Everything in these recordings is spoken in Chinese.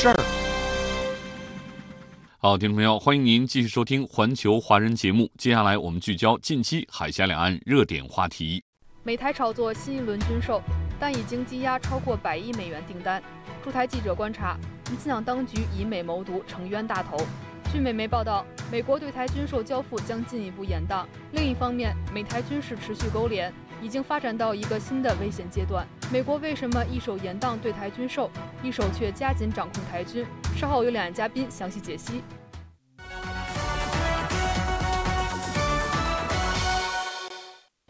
事儿。好，听众朋友，欢迎您继续收听《环球华人》节目。接下来我们聚焦近期海峡两岸热点话题。美台炒作新一轮军售，但已经积压超过百亿美元订单。驻台记者观察，民进党当局以美谋独，成冤大头。据美媒报道，美国对台军售交付将进一步延宕。另一方面，美台军事持续勾连，已经发展到一个新的危险阶段。美国为什么一手延宕对台军售，一手却加紧掌控台军？稍后有两位嘉宾详细解析。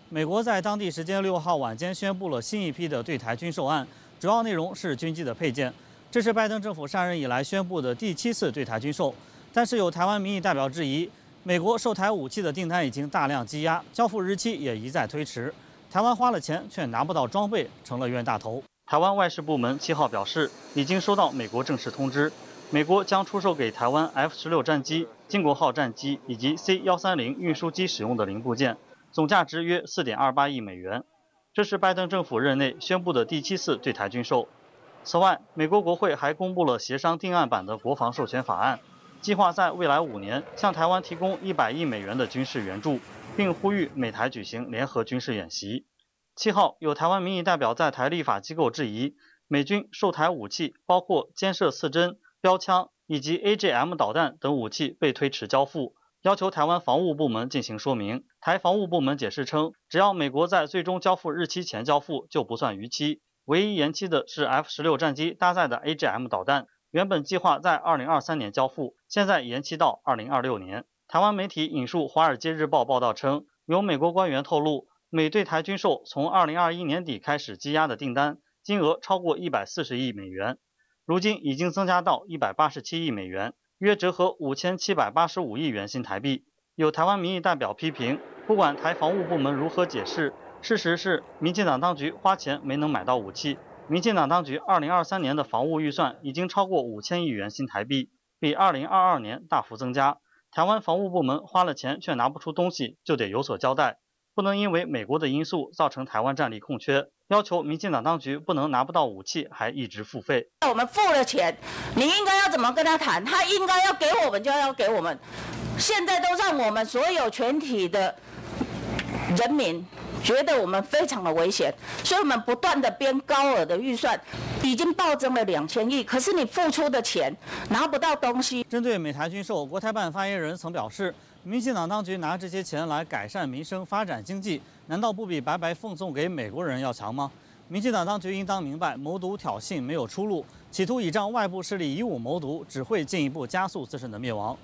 美国在当地时间六号晚间宣布了新一批的对台军售案，主要内容是军机的配件。这是拜登政府上任以来宣布的第七次对台军售。但是有台湾民意代表质疑，美国售台武器的订单已经大量积压，交付日期也一再推迟。台湾花了钱却拿不到装备，成了冤大头。台湾外事部门七号表示，已经收到美国正式通知，美国将出售给台湾 F 十六战机、金国号战机以及 C 幺三零运输机使用的零部件，总价值约四点二八亿美元。这是拜登政府任内宣布的第七次对台军售。此外，美国国会还公布了协商定案版的国防授权法案，计划在未来五年向台湾提供一百亿美元的军事援助，并呼吁美台举行联合军事演习。七号，有台湾民意代表在台立法机构质疑，美军售台武器包括肩射四针、标枪以及 AGM 导弹等武器被推迟交付，要求台湾防务部门进行说明。台防务部门解释称，只要美国在最终交付日期前交付，就不算逾期。唯一延期的是 F 十六战机搭载的 AGM 导弹，原本计划在二零二三年交付，现在延期到二零二六年。台湾媒体引述《华尔街日报》报道称，有美国官员透露，美对台军售从二零二一年底开始积压的订单金额超过一百四十亿美元，如今已经增加到一百八十七亿美元，约折合五千七百八十五亿元新台币。有台湾民意代表批评，不管台防务部门如何解释。事实是，民进党当局花钱没能买到武器。民进党当局2023年的防务预算已经超过五千亿元新台币，比2022年大幅增加。台湾防务部门花了钱却拿不出东西，就得有所交代，不能因为美国的因素造成台湾战力空缺。要求民进党当局不能拿不到武器还一直付费。我们付了钱，你应该要怎么跟他谈？他应该要给我们就要给我们。现在都让我们所有全体的人民。觉得我们非常的危险，所以我们不断的编高额的预算，已经暴增了两千亿。可是你付出的钱拿不到东西。针对美台军售，国台办发言人曾表示，民进党当局拿这些钱来改善民生、发展经济，难道不比白白奉送给美国人要强吗？民进党当局应当明白，谋独挑衅没有出路，企图倚仗外部势力以武谋独，只会进一步加速自身的灭亡。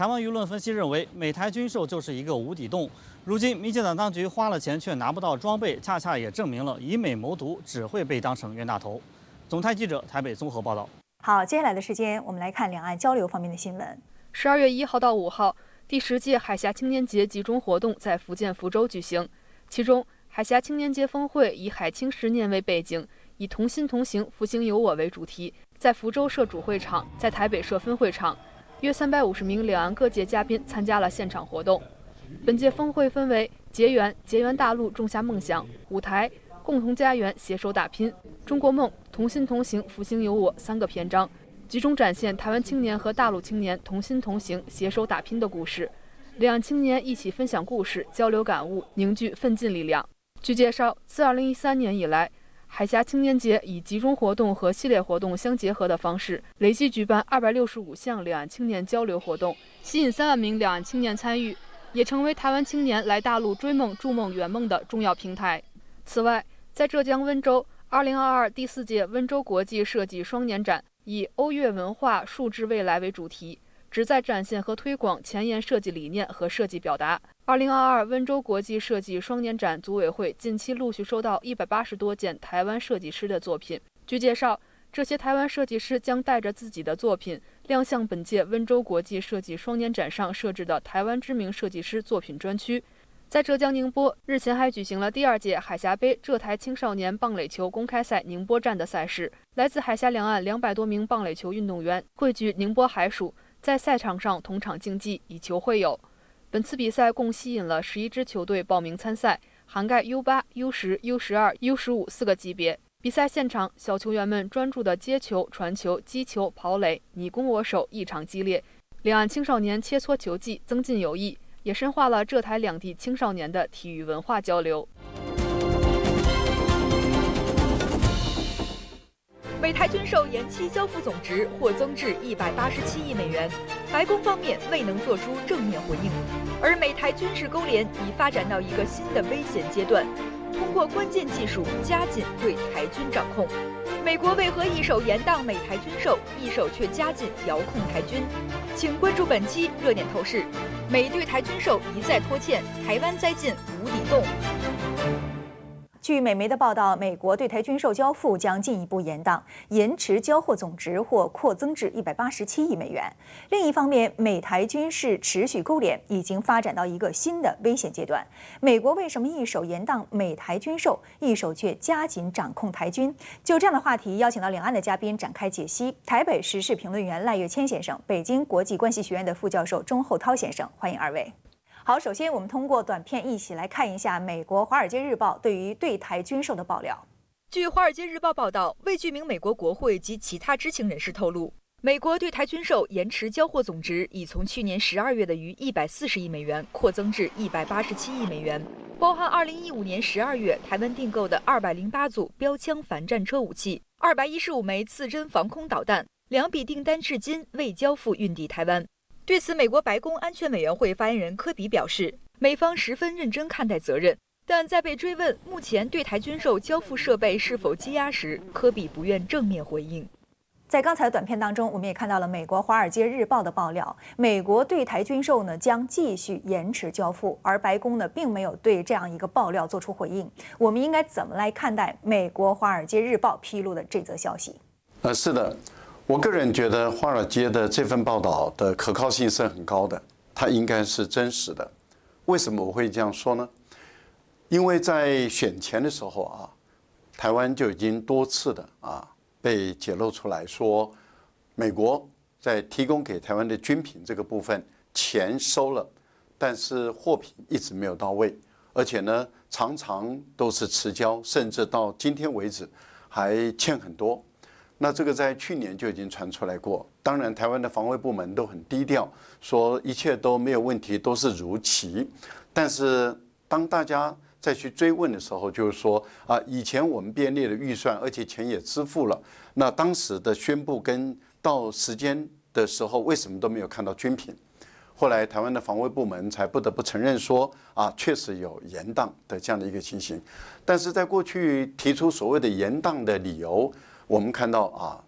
台湾舆论分析认为，美台军售就是一个无底洞。如今，民进党当局花了钱却拿不到装备，恰恰也证明了以美谋独只会被当成冤大头。总台记者台北综合报道。好，接下来的时间我们来看两岸交流方面的新闻。十二月一号到五号，第十届海峡青年节集中活动在福建福州举行。其中，海峡青年节峰会以海青十年为背景，以同心同行，复兴有我为主题，在福州设主会场，在台北设分会场。约三百五十名两岸各界嘉宾参加了现场活动。本届峰会分为“结缘”“结缘大陆”“种下梦想”“舞台”“共同家园”“携手打拼”“中国梦”“同心同行”“复兴有我”三个篇章，集中展现台湾青年和大陆青年同心同行、携手打拼的故事。两岸青年一起分享故事、交流感悟、凝聚奋进力量。据介绍，自2013年以来，海峡青年节以集中活动和系列活动相结合的方式，累计举办二百六十五项两岸青年交流活动，吸引三万名两岸青年参与，也成为台湾青年来大陆追梦、筑梦、圆梦的重要平台。此外，在浙江温州，二零二二第四届温州国际设计双年展以“欧越文化，数字未来”为主题。旨在展现和推广前沿设计理念和设计表达。二零二二温州国际设计双年展组委会近期陆续收到一百八十多件台湾设计师的作品。据介绍，这些台湾设计师将带着自己的作品亮相本届温州国际设计双年展上设置的台湾知名设计师作品专区。在浙江宁波，日前还举行了第二届海峡杯浙台青少年棒垒球公开赛宁波站的赛事。来自海峡两岸两百多名棒垒球运动员汇聚宁波海曙，在赛场上同场竞技，以球会友。本次比赛共吸引了十一支球队报名参赛，涵盖 U 八、U 十、U 十二、U 十五四个级别。比赛现场，小球员们专注的接球、传球、击球、跑垒，你攻我守，异常激烈。两岸青少年切磋球技，增进友谊。也深化了浙台两地青少年的体育文化交流。美台军售延期交付总值或增至一百八十七亿美元，白宫方面未能做出正面回应，而美台军事勾连已发展到一个新的危险阶段，通过关键技术加紧对台军掌控。美国为何一手延宕美台军售，一手却加紧遥控台军？请关注本期热点透视。美对台军售一再拖欠，台湾栽进无底洞。据美媒的报道，美国对台军售交付将进一步延宕，延迟交货总值或扩增至一百八十七亿美元。另一方面，美台军事持续勾连已经发展到一个新的危险阶段。美国为什么一手延宕美台军售，一手却加紧掌控台军？就这样的话题，邀请到两岸的嘉宾展开解析。台北时事评论员赖月谦先生，北京国际关系学院的副教授钟厚涛先生，欢迎二位。好，首先我们通过短片一起来看一下美国《华尔街日报》对于对台军售的爆料。据《华尔街日报》报道，未具名美国国会及其他知情人士透露，美国对台军售延迟交货总值已从去年十二月的逾一百四十亿美元扩增至一百八十七亿美元，包含二零一五年十二月台湾订购的二百零八组标枪反战车武器、二百一十五枚刺针防空导弹，两笔订单至今未交付运抵台湾。对此，美国白宫安全委员会发言人科比表示，美方十分认真看待责任，但在被追问目前对台军售交付设备是否积压时，科比不愿正面回应。在刚才的短片当中，我们也看到了美国《华尔街日报》的爆料，美国对台军售呢将继续延迟交付，而白宫呢并没有对这样一个爆料做出回应。我们应该怎么来看待美国《华尔街日报》披露的这则消息？呃，是的。我个人觉得华尔街的这份报道的可靠性是很高的，它应该是真实的。为什么我会这样说呢？因为在选前的时候啊，台湾就已经多次的啊被揭露出来说，美国在提供给台湾的军品这个部分钱收了，但是货品一直没有到位，而且呢常常都是迟交，甚至到今天为止还欠很多。那这个在去年就已经传出来过，当然台湾的防卫部门都很低调，说一切都没有问题，都是如期。但是当大家再去追问的时候，就是说啊，以前我们编列的预算，而且钱也支付了，那当时的宣布跟到时间的时候，为什么都没有看到军品？后来台湾的防卫部门才不得不承认说啊，确实有延宕的这样的一个情形。但是在过去提出所谓的延宕的理由。我们看到啊，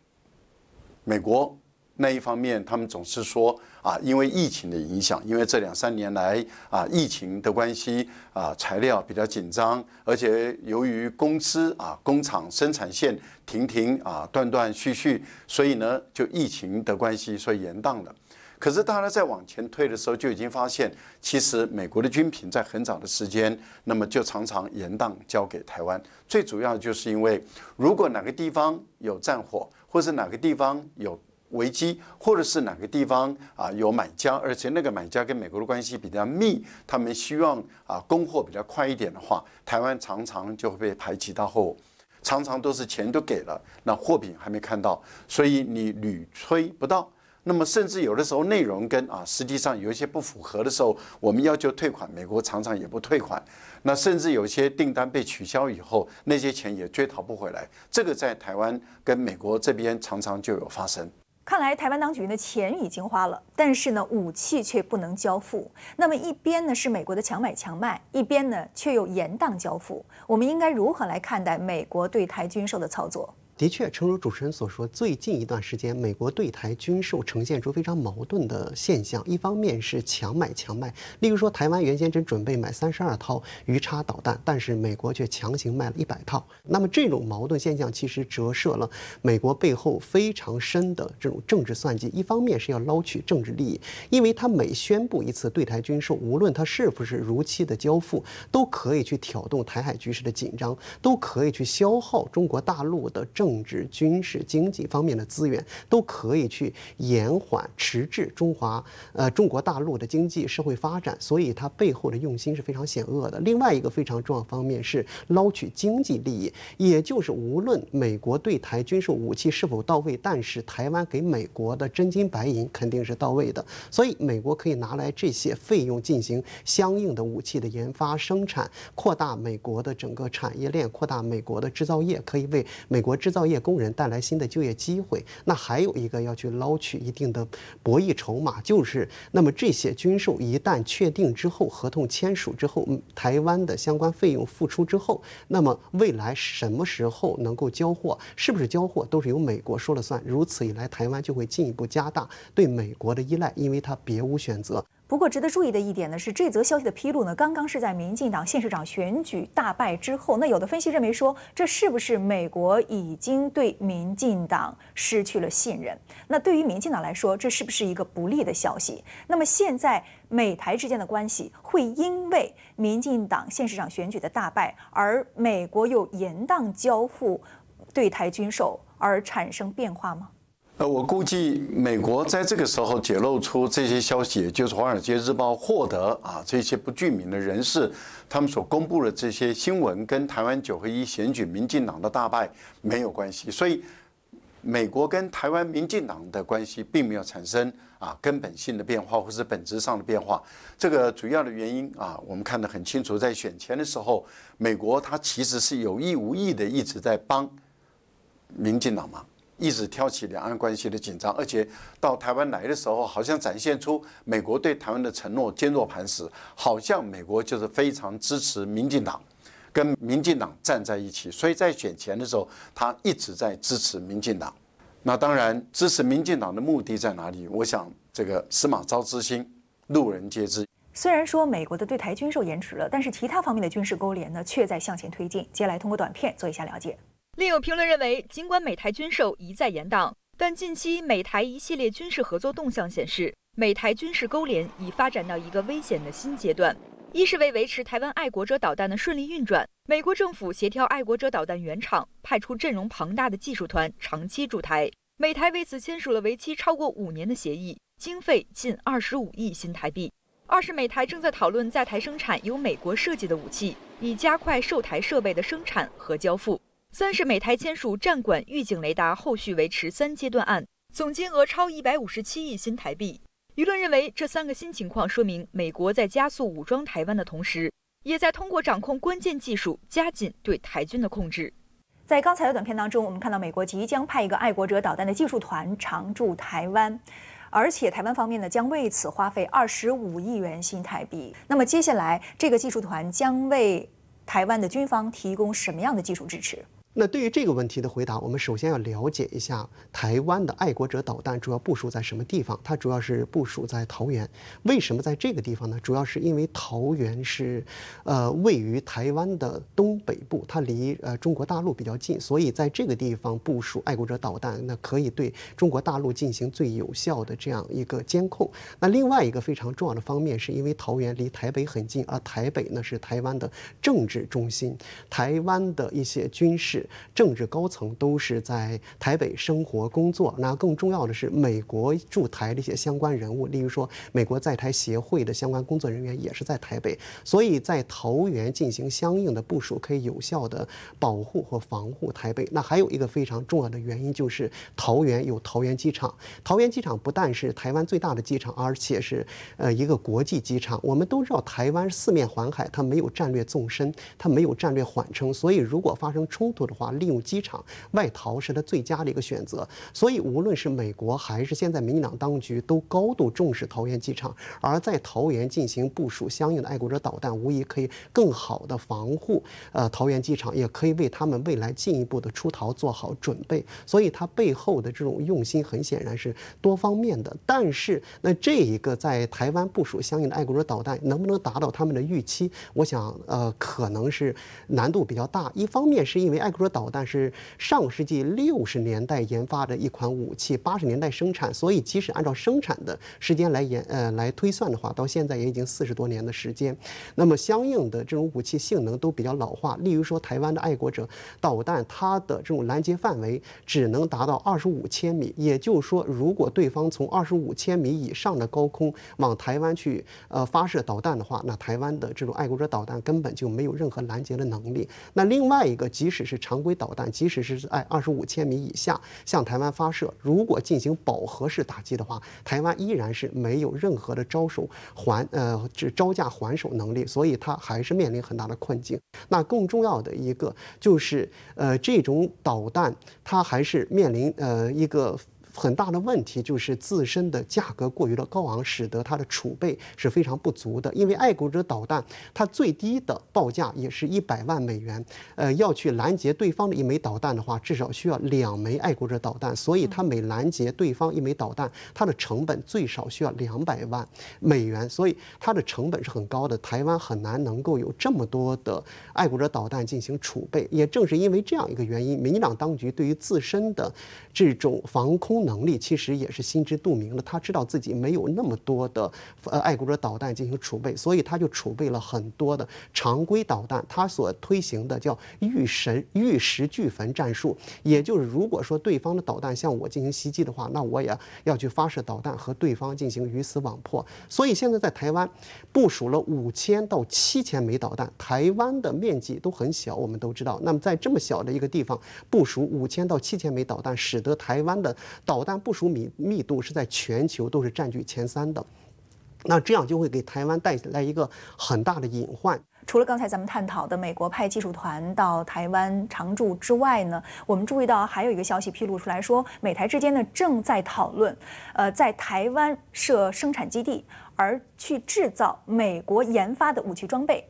美国那一方面，他们总是说啊，因为疫情的影响，因为这两三年来啊，疫情的关系啊，材料比较紧张，而且由于公司啊，工厂生产线停停啊，断断续续，所以呢，就疫情的关系，所以延宕了。可是，大家在往前推的时候，就已经发现，其实美国的军品在很早的时间，那么就常常延宕交给台湾。最主要就是因为，如果哪个地方有战火，或是哪个地方有危机，或者是哪个地方啊有买家，而且那个买家跟美国的关系比较密，他们希望啊供货比较快一点的话，台湾常常就会被排挤到后，常常都是钱都给了，那货品还没看到，所以你屡催不到。那么，甚至有的时候内容跟啊，实际上有一些不符合的时候，我们要求退款，美国常常也不退款。那甚至有些订单被取消以后，那些钱也追讨不回来。这个在台湾跟美国这边常常就有发生。看来台湾当局的钱已经花了，但是呢，武器却不能交付。那么一边呢是美国的强买强卖，一边呢却又延宕交付。我们应该如何来看待美国对台军售的操作？的确，诚如主持人所说，最近一段时间，美国对台军售呈现出非常矛盾的现象。一方面是强买强卖，例如说，台湾原先只准备买三十二套鱼叉导弹，但是美国却强行卖了一百套。那么这种矛盾现象其实折射了美国背后非常深的这种政治算计。一方面是要捞取政治利益，因为他每宣布一次对台军售，无论他是不是如期的交付，都可以去挑动台海局势的紧张，都可以去消耗中国大陆的政。政治、军事、经济方面的资源都可以去延缓、迟滞中华呃中国大陆的经济社会发展，所以它背后的用心是非常险恶的。另外一个非常重要方面是捞取经济利益，也就是无论美国对台军事武器是否到位，但是台湾给美国的真金白银肯定是到位的，所以美国可以拿来这些费用进行相应的武器的研发、生产，扩大美国的整个产业链，扩大美国的制造业，可以为美国制造。造业工人带来新的就业机会，那还有一个要去捞取一定的博弈筹码，就是那么这些军售一旦确定之后，合同签署之后，台湾的相关费用付出之后，那么未来什么时候能够交货，是不是交货都是由美国说了算。如此一来，台湾就会进一步加大对美国的依赖，因为它别无选择。不过，值得注意的一点呢是，这则消息的披露呢，刚刚是在民进党县市长选举大败之后。那有的分析认为说，这是不是美国已经对民进党失去了信任？那对于民进党来说，这是不是一个不利的消息？那么现在美台之间的关系会因为民进党县市长选举的大败，而美国又延宕交付对台军售而产生变化吗？呃，我估计美国在这个时候揭露出这些消息，也就是《华尔街日报》获得啊这些不具名的人士，他们所公布的这些新闻，跟台湾九合一选举民进党的大败没有关系。所以，美国跟台湾民进党的关系并没有产生啊根本性的变化，或是本质上的变化。这个主要的原因啊，我们看得很清楚，在选前的时候，美国它其实是有意无意的一直在帮民进党忙。一直挑起两岸关系的紧张，而且到台湾来的时候，好像展现出美国对台湾的承诺坚若磐石，好像美国就是非常支持民进党，跟民进党站在一起。所以在选前的时候，他一直在支持民进党。那当然，支持民进党的目的在哪里？我想这个司马昭之心，路人皆知。虽然说美国的对台军售延迟了，但是其他方面的军事勾连呢，却在向前推进。接下来通过短片做一下了解。另有评论认为，尽管美台军售一再延宕，但近期美台一系列军事合作动向显示，美台军事勾连已发展到一个危险的新阶段。一是为维持台湾爱国者导弹的顺利运转，美国政府协调爱国者导弹原厂，派出阵容庞大的技术团长期驻台。美台为此签署了为期超过五年的协议，经费近二十五亿新台币。二是美台正在讨论在台生产由美国设计的武器，以加快售台设备的生产和交付。三是美台签署战管预警雷达后续维持三阶段案，总金额超一百五十七亿新台币。舆论认为，这三个新情况说明，美国在加速武装台湾的同时，也在通过掌控关键技术加紧对台军的控制。在刚才的短片当中，我们看到美国即将派一个爱国者导弹的技术团常驻台湾，而且台湾方面呢将为此花费二十五亿元新台币。那么接下来，这个技术团将为台湾的军方提供什么样的技术支持？那对于这个问题的回答，我们首先要了解一下台湾的爱国者导弹主要部署在什么地方。它主要是部署在桃园。为什么在这个地方呢？主要是因为桃园是，呃，位于台湾的东北部，它离呃中国大陆比较近，所以在这个地方部署爱国者导弹，那可以对中国大陆进行最有效的这样一个监控。那另外一个非常重要的方面，是因为桃园离台北很近，而台北呢是台湾的政治中心，台湾的一些军事。政治高层都是在台北生活工作。那更重要的是，美国驻台的一些相关人物，例如说美国在台协会的相关工作人员也是在台北，所以在桃园进行相应的部署，可以有效的保护和防护台北。那还有一个非常重要的原因，就是桃园有桃园机场。桃园机场不但是台湾最大的机场，而且是呃一个国际机场。我们都知道，台湾四面环海，它没有战略纵深，它没有战略缓冲，所以如果发生冲突的。话，利用机场外逃是他最佳的一个选择。所以，无论是美国还是现在民进党当局，都高度重视桃园机场。而在桃园进行部署相应的爱国者导弹，无疑可以更好的防护呃桃园机场，也可以为他们未来进一步的出逃做好准备。所以，它背后的这种用心，很显然是多方面的。但是，那这一个在台湾部署相应的爱国者导弹，能不能达到他们的预期？我想，呃，可能是难度比较大。一方面是因为爱国说导弹是上世纪六十年代研发的一款武器，八十年代生产，所以即使按照生产的时间来研呃来推算的话，到现在也已经四十多年的时间。那么相应的这种武器性能都比较老化。例如说，台湾的爱国者导弹，它的这种拦截范围只能达到二十五千米，也就是说，如果对方从二十五千米以上的高空往台湾去呃发射导弹的话，那台湾的这种爱国者导弹根本就没有任何拦截的能力。那另外一个，即使是常规导弹，即使是在二十五千米以下向台湾发射，如果进行饱和式打击的话，台湾依然是没有任何的招手还呃这招架还手能力，所以它还是面临很大的困境。那更重要的一个就是呃这种导弹，它还是面临呃一个。很大的问题就是自身的价格过于的高昂，使得它的储备是非常不足的。因为爱国者导弹它最低的报价也是一百万美元，呃，要去拦截对方的一枚导弹的话，至少需要两枚爱国者导弹，所以它每拦截对方一枚导弹，它的成本最少需要两百万美元，所以它的成本是很高的。台湾很难能够有这么多的爱国者导弹进行储备。也正是因为这样一个原因，民进党当局对于自身的这种防空。能力其实也是心知肚明的，他知道自己没有那么多的呃爱国者导弹进行储备，所以他就储备了很多的常规导弹。他所推行的叫玉神玉石俱焚战术，也就是如果说对方的导弹向我进行袭击的话，那我也要去发射导弹和对方进行鱼死网破。所以现在在台湾部署了五千到七千枚导弹，台湾的面积都很小，我们都知道。那么在这么小的一个地方部署五千到七千枚导弹，使得台湾的导导弹部署密密度是在全球都是占据前三的，那这样就会给台湾带来一个很大的隐患。除了刚才咱们探讨的美国派技术团到台湾常驻之外呢，我们注意到还有一个消息披露出来说，美台之间呢正在讨论，呃，在台湾设生产基地，而去制造美国研发的武器装备。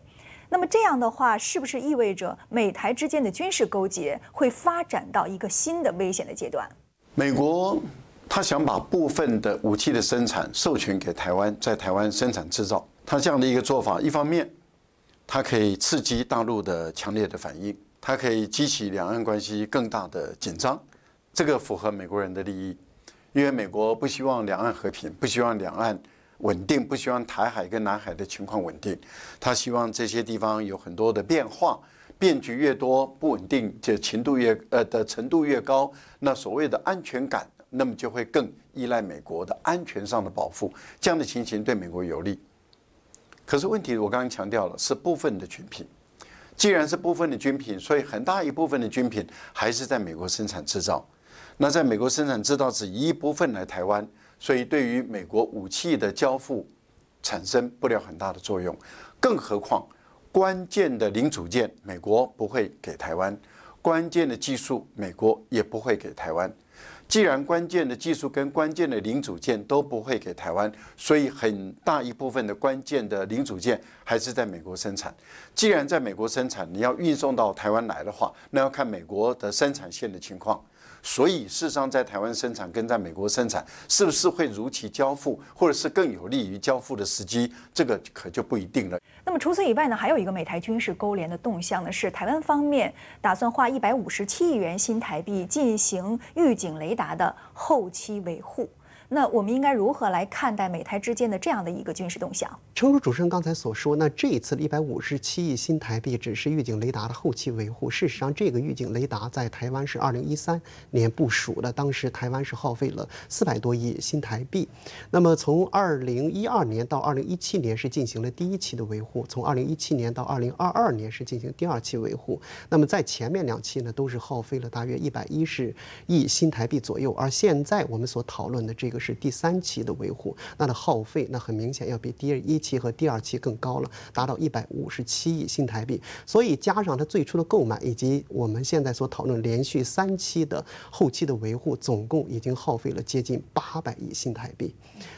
那么这样的话，是不是意味着美台之间的军事勾结会发展到一个新的危险的阶段？美国他想把部分的武器的生产授权给台湾，在台湾生产制造。他这样的一个做法，一方面，它可以刺激大陆的强烈的反应，它可以激起两岸关系更大的紧张。这个符合美国人的利益，因为美国不希望两岸和平，不希望两岸稳定，不希望台海跟南海的情况稳定。他希望这些地方有很多的变化。变局越多，不稳定就程度越呃的程度越高，那所谓的安全感，那么就会更依赖美国的安全上的保护，这样的情形对美国有利。可是问题，我刚刚强调了，是部分的军品。既然是部分的军品，所以很大一部分的军品还是在美国生产制造。那在美国生产制造只一部分来台湾，所以对于美国武器的交付产生不了很大的作用。更何况。关键的零组件，美国不会给台湾；关键的技术，美国也不会给台湾。既然关键的技术跟关键的零组件都不会给台湾，所以很大一部分的关键的零组件还是在美国生产。既然在美国生产，你要运送到台湾来的话，那要看美国的生产线的情况。所以，事实上，在台湾生产跟在美国生产，是不是会如期交付，或者是更有利于交付的时机，这个可就不一定了。那么除此以外呢，还有一个美台军事勾连的动向呢，是台湾方面打算花一百五十七亿元新台币进行预警雷达的后期维护。那我们应该如何来看待美台之间的这样的一个军事动向？诚如主持人刚才所说，那这一次的一百五十七亿新台币只是预警雷达的后期维护。事实上，这个预警雷达在台湾是二零一三年部署的，当时台湾是耗费了四百多亿新台币。那么从二零一二年到二零一七年是进行了第一期的维护，从二零一七年到二零二二年是进行第二期维护。那么在前面两期呢，都是耗费了大约一百一十亿新台币左右。而现在我们所讨论的这个。是第三期的维护，那的耗费那很明显要比第一期和第二期更高了，达到一百五十七亿新台币。所以加上它最初的购买，以及我们现在所讨论连续三期的后期的维护，总共已经耗费了接近八百亿新台币。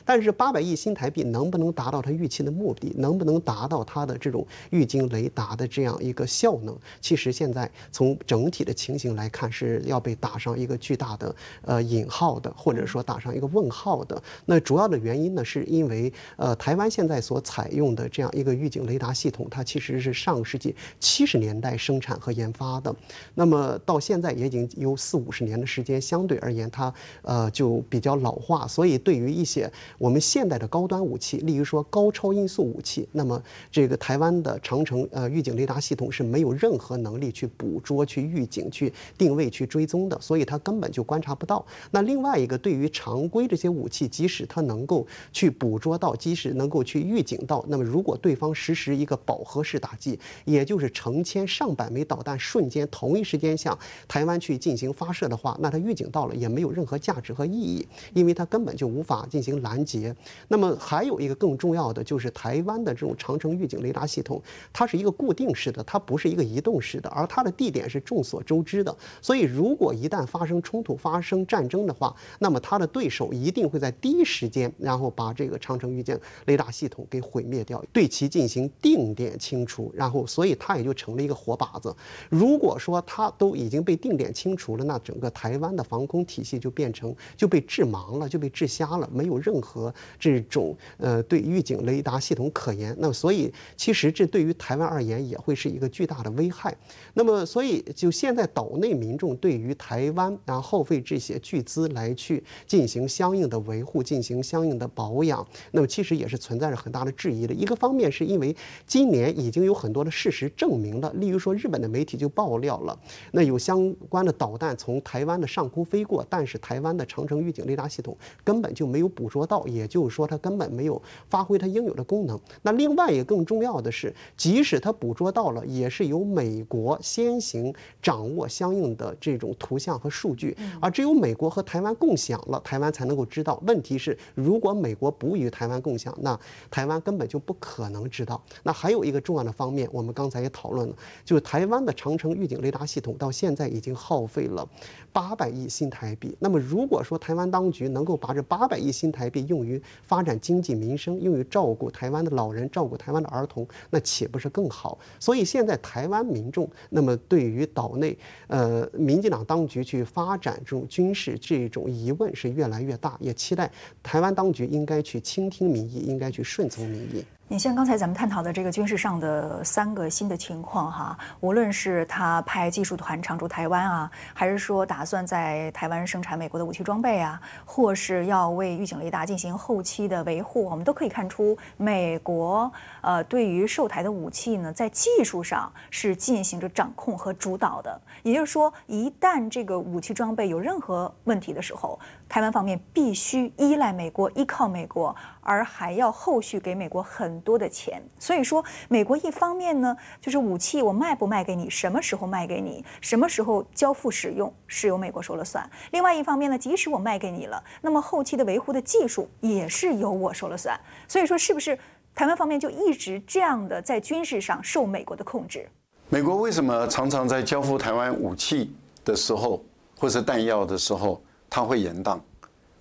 但是八百亿新台币能不能达到它预期的目的，能不能达到它的这种预警雷达的这样一个效能？其实现在从整体的情形来看，是要被打上一个巨大的呃引号的，或者说打上一个问号的。那主要的原因呢，是因为呃台湾现在所采用的这样一个预警雷达系统，它其实是上世纪七十年代生产和研发的，那么到现在也已经有四五十年的时间，相对而言它呃就比较老化，所以对于一些我们现代的高端武器，例如说高超音速武器，那么这个台湾的长城呃预警雷达系统是没有任何能力去捕捉、去预警、去定位、去追踪的，所以它根本就观察不到。那另外一个，对于常规这些些武器，即使它能够去捕捉到，即使能够去预警到，那么如果对方实施一个饱和式打击，也就是成千上百枚导弹瞬间同一时间向台湾去进行发射的话，那它预警到了也没有任何价值和意义，因为它根本就无法进行拦截。那么还有一个更重要的就是台湾的这种长城预警雷达系统，它是一个固定式的，它不是一个移动式的，而它的地点是众所周知的。所以如果一旦发生冲突、发生战争的话，那么它的对手一一定会在第一时间，然后把这个长城预警雷达系统给毁灭掉，对其进行定点清除，然后所以它也就成了一个活靶子。如果说它都已经被定点清除了，那整个台湾的防空体系就变成就被致盲了，就被致瞎了，没有任何。这种呃对预警雷达系统可言，那所以其实这对于台湾而言也会是一个巨大的危害。那么所以就现在岛内民众对于台湾然后耗费这些巨资来去进行相应的维护、进行相应的保养，那么其实也是存在着很大的质疑的。一个方面是因为今年已经有很多的事实证明了，例如说日本的媒体就爆料了，那有相关的导弹从台湾的上空飞过，但是台湾的长城预警雷达系统根本就没有捕捉到，也就是说它根本没有发挥它应有的功能。那另外一个更重要的是，即使它捕捉到了，也是由美国先行掌握相应的这种图像和数据，而只有美国和台湾共享了，台湾才能够知道。问题是，如果美国不与台湾共享，那台湾根本就不可能知道。那还有一个重要的方面，我们刚才也讨论了，就是台湾的长城预警雷达系统到现在已经耗费了八百亿新台币。那么如果说台湾当局能够把这八百亿新台币用于发展经济民生，用于照顾台湾的老人、照顾台湾的儿童，那岂不是更好？所以现在台湾民众，那么对于岛内，呃，民进党当局去发展这种军事这种疑问是越来越大，也期待台湾当局应该去倾听民意，应该去顺从民意。你像刚才咱们探讨的这个军事上的三个新的情况哈，无论是他派技术团常驻台湾啊，还是说打算在台湾生产美国的武器装备啊，或是要为预警雷达进行后期的维护，我们都可以看出，美国呃对于售台的武器呢，在技术上是进行着掌控和主导的。也就是说，一旦这个武器装备有任何问题的时候，台湾方面必须依赖美国，依靠美国，而还要后续给美国很多的钱。所以说，美国一方面呢，就是武器我卖不卖给你，什么时候卖给你，什么时候交付使用是由美国说了算；另外一方面呢，即使我卖给你了，那么后期的维护的技术也是由我说了算。所以说，是不是台湾方面就一直这样的在军事上受美国的控制？美国为什么常常在交付台湾武器的时候，或是弹药的时候，他会延宕？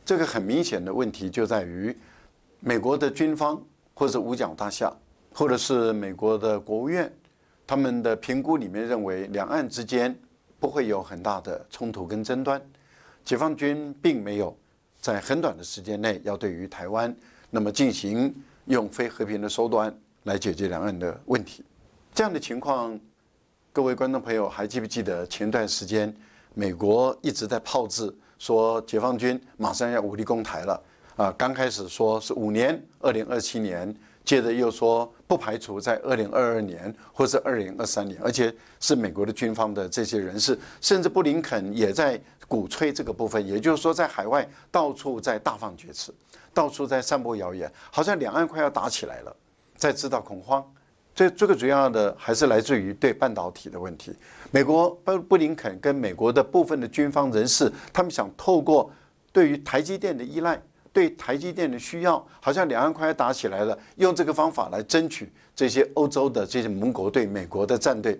这个很明显的问题就在于，美国的军方或者五角大厦，或者是美国的国务院，他们的评估里面认为，两岸之间不会有很大的冲突跟争端，解放军并没有在很短的时间内要对于台湾那么进行用非和平的手段来解决两岸的问题。这样的情况。各位观众朋友，还记不记得前段时间，美国一直在炮制说解放军马上要武力攻台了啊？刚开始说是五年，二零二七年，接着又说不排除在二零二二年或者二零二三年，而且是美国的军方的这些人士，甚至布林肯也在鼓吹这个部分，也就是说，在海外到处在大放厥词，到处在散播谣言，好像两岸快要打起来了，在制造恐慌。这这个主要的还是来自于对半导体的问题。美国布布林肯跟美国的部分的军方人士，他们想透过对于台积电的依赖，对台积电的需要，好像两岸快要打起来了，用这个方法来争取这些欧洲的这些盟国对美国的战队，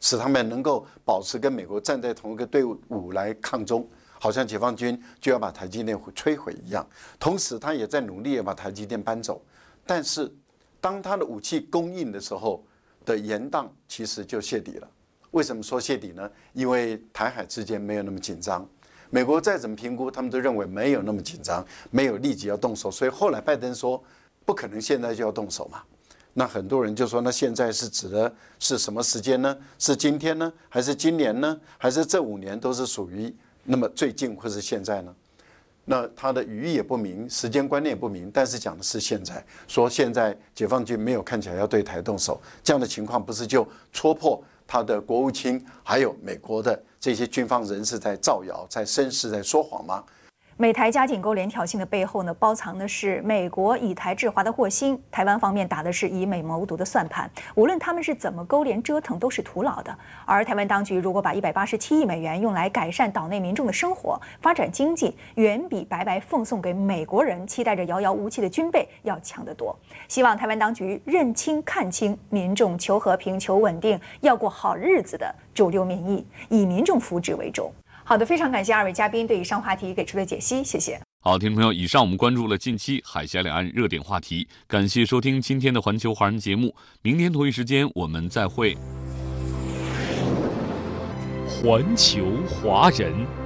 使他们能够保持跟美国站在同一个队伍来抗中，好像解放军就要把台积电摧毁一样。同时，他也在努力把台积电搬走。但是，当他的武器供应的时候的延宕，其实就泄底了。为什么说泄底呢？因为台海之间没有那么紧张。美国再怎么评估，他们都认为没有那么紧张，没有立即要动手，所以后来拜登说不可能现在就要动手嘛。那很多人就说，那现在是指的是什么时间呢？是今天呢？还是今年呢？还是这五年都是属于那么最近或是现在呢？那他的语义也不明，时间观念也不明，但是讲的是现在，说现在解放军没有看起来要对台动手，这样的情况不是就戳破？他的国务卿还有美国的这些军方人士在造谣、在声势、在说谎吗？美台加紧勾连挑衅的背后呢，包藏的是美国以台制华的祸心，台湾方面打的是以美谋独的算盘。无论他们是怎么勾连折腾，都是徒劳的。而台湾当局如果把一百八十七亿美元用来改善岛内民众的生活、发展经济，远比白白奉送给美国人、期待着遥遥无期的军备要强得多。希望台湾当局认清、看清民众求和平、求稳定、要过好日子的主流民意，以民众福祉为重。好的，非常感谢二位嘉宾对以上话题给出的解析，谢谢。好，听众朋友，以上我们关注了近期海峡两岸热点话题，感谢收听今天的环球华人节目，明天同一时间我们再会。环球华人。